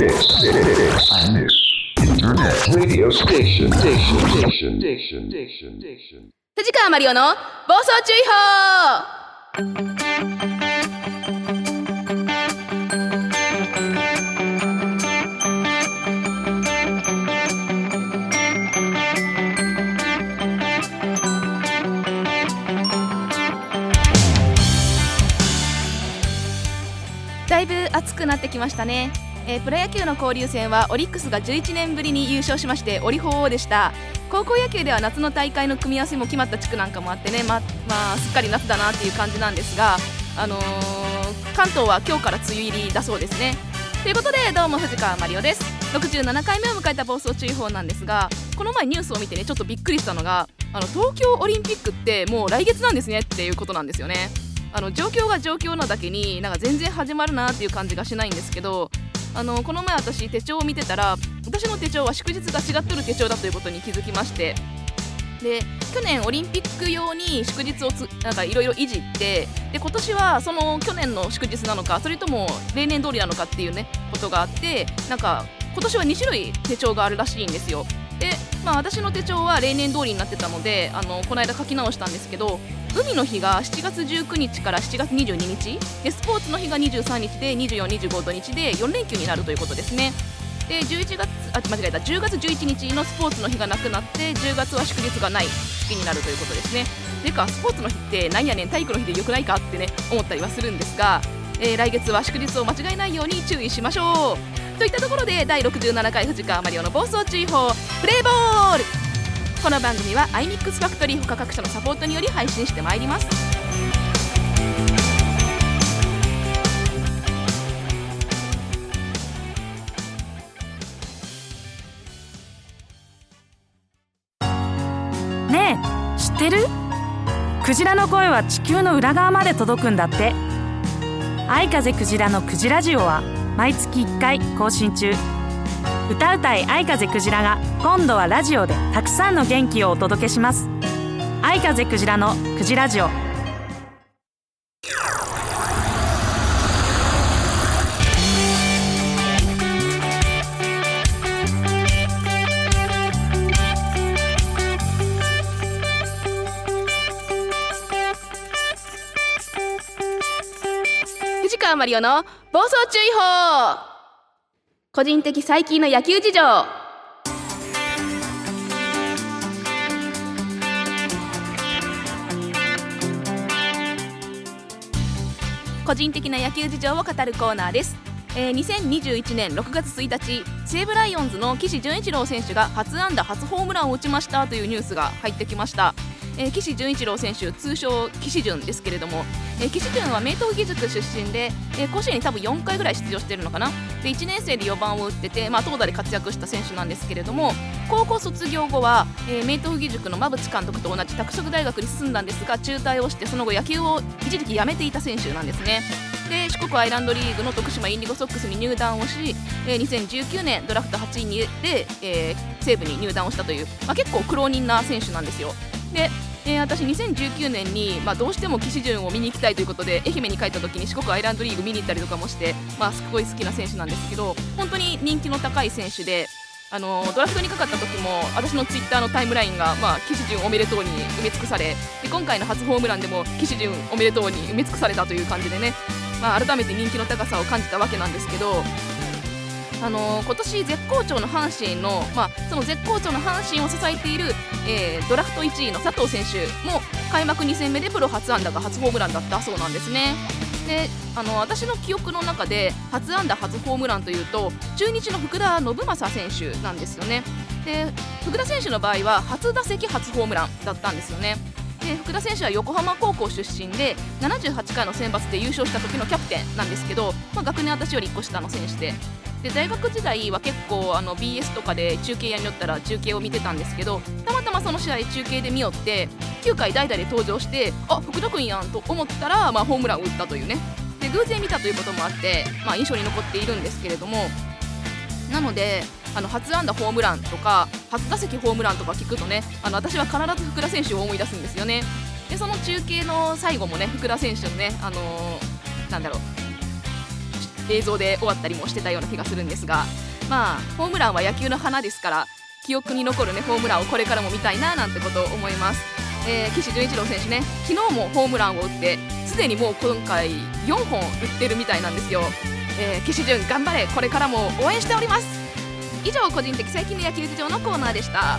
藤川マリオの暴走注意報だいぶ暑くなってきましたね、えープロ野球の交流戦はオリックスが11年ぶりに優勝しましてオリホーでした。高校野球では夏の大会の組み合わせも決まった地区なんかもあってねままあすっかり夏だなっていう感じなんですがあのー関東は今日から梅雨入りだそうですね。ということでどうも藤川マリオです。67回目を迎えた暴走注意報なんですがこの前ニュースを見てねちょっとびっくりしたのがあの東京オリンピックってもう来月なんですねっていうことなんですよね。あの状況が状況なだけになんか全然始まるなっていう感じがしないんですけどあのこの前私手帳を見てたら私の手帳は祝日が違っとる手帳だということに気づきましてで去年オリンピック用に祝日をつなんかいろいろいじってで今年はその去年の祝日なのかそれとも例年通りなのかっていうねことがあってなんか今年は2種類手帳があるらしいんですよ。でまあ私の手帳は例年通りになってたのであのこの間書き直したんですけど海の日が7月19日から7月22日でスポーツの日が23日で24、25土日で4連休になるということですね。で11月あ間違えた。10月11日のスポーツの日がなくなって10月は祝日がない月になるということですね。てかスポーツの日って何やねん体育の日でよくないかってね思ったりはするんですが、えー来月は祝日を間違えないように注意しましょう。といったところで第67回藤川マリオの暴走注意報プレーボール。この番組は iMix ファクトリー他各社のサポートにより配信してまいります。ねえ知ってる？クジラの声は地球の裏側まで届くんだって。愛風クジラのクジラジオは毎月1回更新中。歌うたい愛風クジラが今度はラジオでたくさんの元気をお届けします。愛風クジラのクジラジオ。マリオの暴走注意報。個人的最近の野球事情。個人的な野球事情を語るコーナーです、えー2021年6月1日西武ライオンズの岸潤一郎選手が初安打初ホームランを打ちましたというニュースが入ってきました、えー岸潤一郎選手通称岸潤ですけれども、えー岸潤は明東義塾出身で、えー甲子園に多分4回ぐらい出場しているのかな？で1年生で4番を打ってて、まあ、投打で活躍した選手なんですけれども高校卒業後は、えー明東義塾の馬淵監督と同じ拓殖大学に進んだんですが中退をしてその後野球を一時期辞めていた選手なんですね。で四国アイランドリーグの徳島インディゴソックスに入団をし、えー2019年ドラフト8位で、えー西武に入団をしたという、まあ、結構苦労人な選手なんですよ。でえー私2019年に、まあ、どうしても騎士順を見に行きたいということで愛媛に帰った時に四国アイランドリーグ見に行ったりとかもして、まあ、すごい好きな選手なんですけど本当に人気の高い選手であのドラフトにかかった時も私のツイッターのタイムラインが、まあ、騎士順おめでとうに埋め尽くされで今回の初ホームランでも騎士順おめでとうに埋め尽くされたという感じでね、まあ、改めて人気の高さを感じたわけなんですけどあのー今年絶好調の阪神の、まあ、その絶好調の阪神を支えている、えードラフト1位の佐藤選手も開幕2戦目でプロ初安打が初ホームランだったそうなんですね。であの私の記憶の中で初安打初ホームランというと中日の福田信正選手なんですよね。で福田選手の場合は初打席初ホームランだったんですよね。で福田選手は横浜高校出身で78回の選抜で優勝した時のキャプテンなんですけど、まあ、学年私より1個下の選手でで大学時代は結構あの BS とかで中継やによったら中継を見てたんですけどたまたまその試合中継で見よって9回代打で登場してあ福田君やんと思ったら、まあ、ホームランを打ったというね。で偶然見たということもあって、まあ、印象に残っているんですけれども。なのであの初安打ホームランとか初打席ホームランとか聞くとねあの私は必ず福田選手を思い出すんですよね。でその中継の最後もね福田選手のね、あのーなんだろう映像で終わったりもしてたような気がするんですがまあホームランは野球の花ですから記憶に残るねホームランをこれからも見たいななんてことを思います、えー岸潤一郎選手ね昨日もホームランを打ってすでにもう今回4本打ってるみたいなんですよ、えー岸潤頑張れこれからも応援しております。以上個人的最近の野球事情のコーナーでした。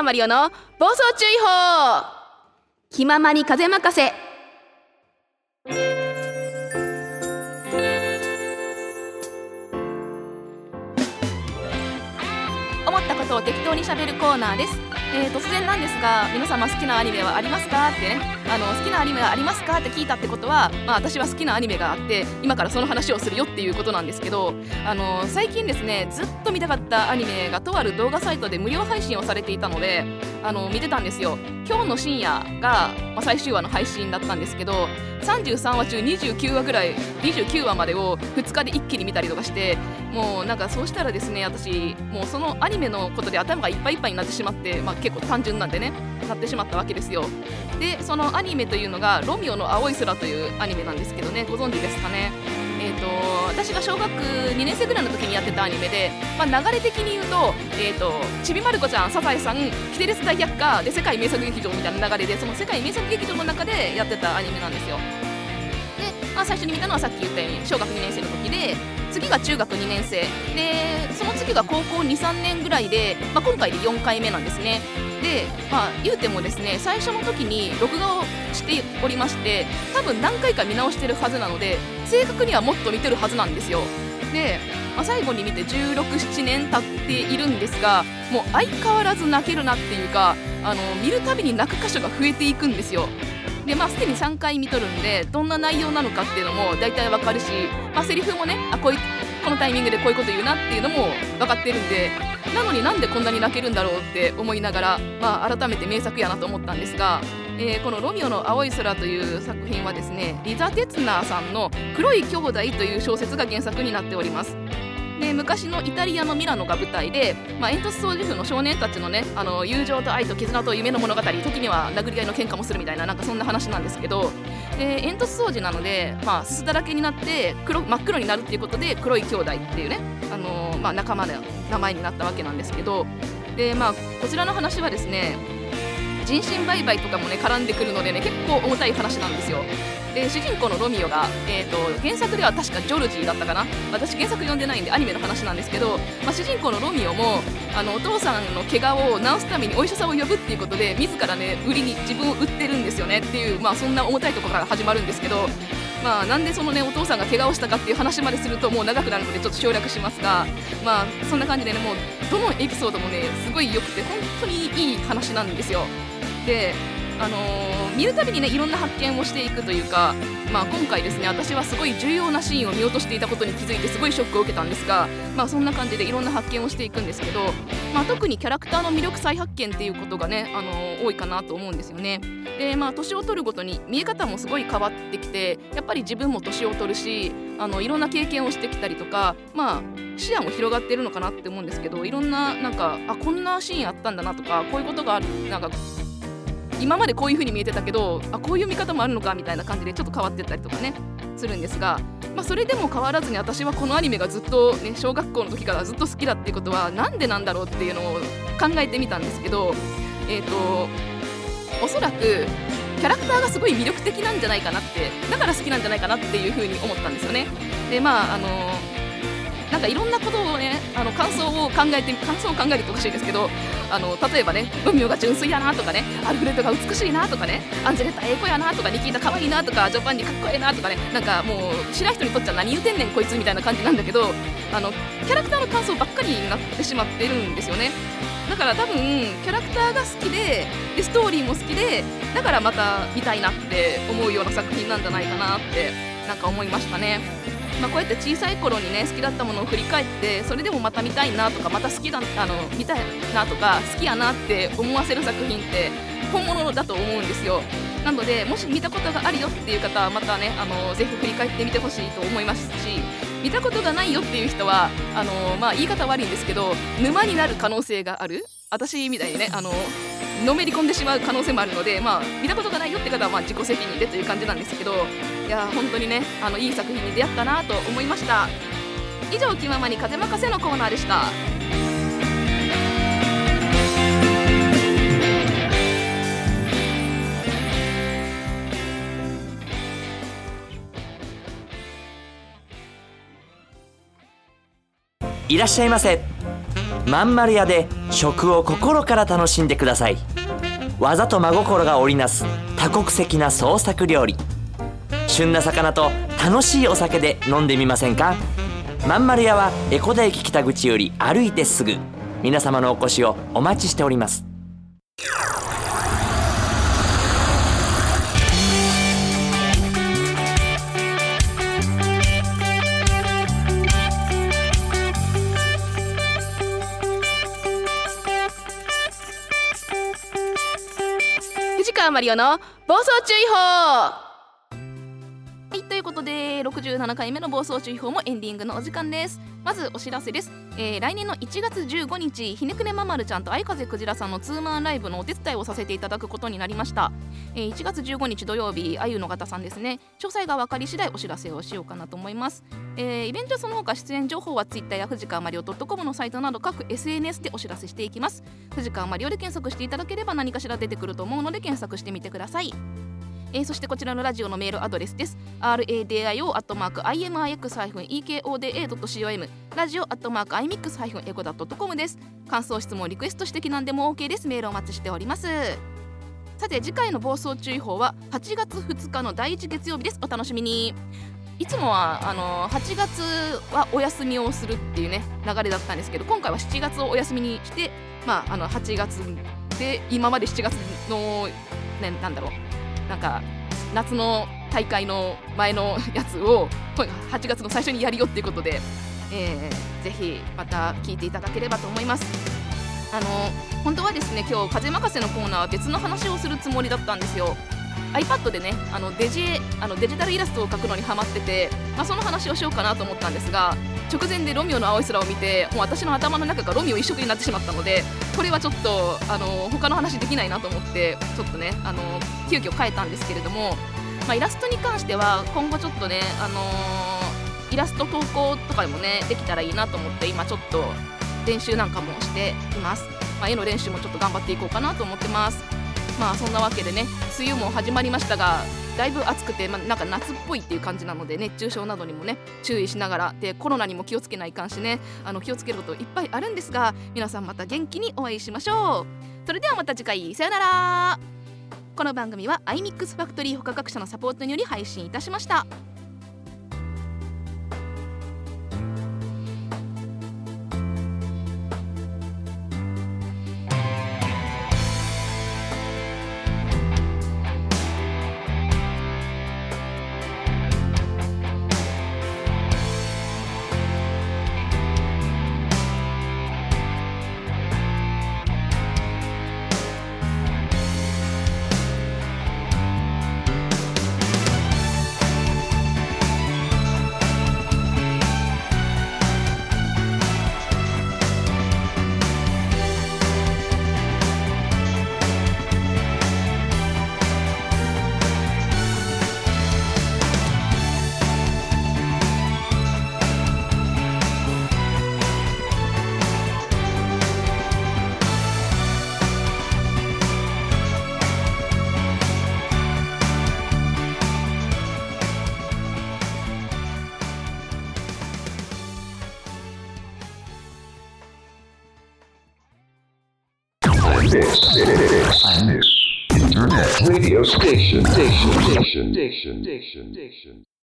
川マリオの暴走注意報。気ままに風任せ。思ったことを適当にしゃべるコーナーです、えー、突然なんですが皆様好きなアニメはありますかってね。あの好きなアニメはありますか？って聞いたってことは、まあ、私は好きなアニメがあって今からその話をするよっていうことなんですけどあの最近ですねずっと見たかったアニメがとある動画サイトで無料配信をされていたのであの見てたんですよ。今日の深夜が、まあ、最終話の配信だったんですけど33話中29話ぐらい29話までを2日で一気に見たりとかしてもうなんかそうしたらですね私もうそのアニメのことで頭がいっぱいいっぱいになってしまって、まあ、結構単純なんでねなってしまったわけですよ。でそのアニメというのが「ロミオの青い空」というアニメなんですけどねご存知ですかね？えー、と私が小学2年生ぐらいの時にやってたアニメで、まあ、流れ的に言うと,、えー、とちびまる子ちゃん、サザエさん、キテレツ大百科で世界名作劇場みたいな流れでその世界名作劇場の中でやってたアニメなんですよ。で、まあ、最初に見たのはさっき言ったように小学2年生の時で次が中学2年生でその次が高校23年ぐらいで、まあ、今回で4回目なんですね。で、まあ、言うてもですね最初の時に録画をしておりまして多分何回か見直してるはずなので正確にはもっと見てるはずなんですよ。で、まあ、最後に見て1617年経っているんですがもう相変わらず泣けるなっていうかあの見るたびに泣く箇所が増えていくんですよ。でまあすでに3回見とるんでどんな内容なのかっていうのも大体わかるし、まあ、セリフもねあこういこのタイミングでこういうこと言うなっていうのも分かってるんでなのになんでこんなに泣けるんだろうって思いながら、まあ、改めて名作やなと思ったんですが、えーこの「ロミオの青い空」という作品はですねリザ・テツナーさんの「黒い兄弟」という小説が原作になっております。で昔のイタリアのミラノが舞台で、まあ、煙突掃除婦の少年たちのねあの友情と愛と絆と夢の物語時には殴り合いの喧嘩もするみたいななんかそんな話なんですけどで煙突掃除なので、まあ、すだらけになって黒真っ黒になるっていうことで黒い兄弟っていうね、あのまあ、仲間の名前になったわけなんですけどで、まあ、こちらの話はですね人身売買とかもね絡んでくるのでね結構重たい話なんですよ。で主人公のロミオが、えー、と原作では確かジョルジーだったかな。私原作読んでないんでアニメの話なんですけど、まあ、主人公のロミオもあのお父さんの怪我を治すためにお医者さんを呼ぶっていうことで自らね売りに自分を売ってるんですよねっていう、まあ、そんな重たいところから始まるんですけどまあ、なんでそのねお父さんが怪我をしたかっていう話までするともう長くなるのでちょっと省略しますが、まあ、そんな感じでねもうどのエピソードもねすごい良くて本当にいい話なんですよ。であのー見るたびにねいろんな発見をしていくというか、まあ、今回ですね私はすごい重要なシーンを見落としていたことに気づいてすごいショックを受けたんですが、まあ、そんな感じでいろんな発見をしていくんですけど、まあ、特にキャラクターの魅力再発見っていうことがね、あのー多いかなと思うんですよね。でまあ年を取るごとに見え方もすごい変わってきてやっぱり自分も年を取るしあのいろんな経験をしてきたりとかまあ視野も広がってるのかなって思うんですけどいろんななんかあこんなシーンあったんだなとかこういうことがあるなんか今までこういう風に見えてたけどあこういう見方もあるのかみたいな感じでちょっと変わってったりとかねするんですが、まあ、それでも変わらずに私はこのアニメがずっと、ね、小学校の時からずっと好きだっていうことはなんでなんだろうっていうのを考えてみたんですけどえっ、とおそらくキャラクターがすごい魅力的なんじゃないかなってだから好きなんじゃないかなっていう風に思ったんですよね。でまああのなんかいろんなことをねあの感想を考えて感想を考えるとおかしいですけどあの例えばねロミオが純粋やなとかねアルフレッドが美しいなとかねアンジェレッタ英子やなとかニキータ可愛いなとかジョパンニかっこええなとかねなんかもう知らん人にとっちゃ何言うてんねんこいつみたいな感じなんだけどあのキャラクターの感想ばっかりになってしまってるんですよね。だから多分キャラクターが好きででストーリーも好きでだからまた見たいなって思うような作品なんじゃないかなってなんか思いましたね。まあ、こうやって小さい頃にね好きだったものを振り返ってそれでもまた見たいなとかまた好きだあの見たいなとか好きやなって思わせる作品って本物だと思うんですよ。なのでもし見たことがあるよっていう方はまたねあのぜひ振り返ってみてほしいと思いますし見たことがないよっていう人はあの、まあ、言い方悪いんですけど沼になる可能性がある？私みたいにねあののめり込んでしまう可能性もあるので、まあ、見たことがないよって方はまあ自己責任でという感じなんですけどいや本当にねあのいい作品に出会ったなと思いました。以上気ままに風任せのコーナーでした。いらっしゃいませ。まんまる屋で食を心から楽しんでください。技と真心が織りなす多国籍な創作料理。旬な魚と楽しいお酒で飲んでみませんか？まんまる屋は江古田駅北口より歩いてすぐ。皆様のお越しをお待ちしております。藤川マリオの暴走注意報。はいということで67回目の暴走注意報もエンディングのお時間です。まずお知らせです、えー来年の1月15日ひねくねままるちゃんと相風クジラさんのツーマンライブのお手伝いをさせていただくことになりました、えー1月15日土曜日あゆの方さんですね。詳細が分かり次第お知らせをしようかなと思います、えーイベントその他出演情報はツイッターや藤川マリオ .com のサイトなど各 SNS でお知らせしていきます。藤川マリオで検索していただければ何かしら出てくると思うので検索してみてください。えーそしてこちらのラジオのメールアドレスです。radio.imix-ekoda.com ラジオ .imix-eco.com です。感想、質問、リクエスト指摘なんでも OK です。メールお待ちしております。さて次回の暴走注意報は8月2日の第1月曜日です。お楽しみに。いつもはあの8月はお休みをするっていうね流れだったんですけど今回は7月をお休みにして、まあ、あの8月で今まで7月の、ね、なんだろうなんか夏の大会の前のやつを 8月の最初にやるよっていうことで、えーぜひまた聞いていただければと思います。あの本当はですね今日風任せのコーナーは別の話をするつもりだったんですよ。iPad でねあのデジあのデジタルイラストを描くのにハマってて、まあ、その話をしようかなと思ったんですが直前でロミオの青い空を見てもう私の頭の中がロミオ一色になってしまったのでこれはちょっとあの他の話できないなと思ってちょっとねあの急遽変えたんですけれども、まあ、イラストに関しては今後ちょっとね、あのイラスト投稿とかでもねできたらいいなと思って今ちょっと練習なんかもしています、まあ、絵の練習もちょっと頑張っていこうかなと思ってます。まあそんなわけでね梅雨も始まりましたがだいぶ暑くて、まあ、なんか夏っぽいっていう感じなので熱中症などにもね注意しながらでコロナにも気をつけないかんしねあの気をつけることいっぱいあるんですが皆さんまた元気にお会いしましょう。それではまた次回さよなら。この番組は iMix ファクトリー他各社のサポートにより配信いたしました。diction, diction, diction, diction, diction, diction.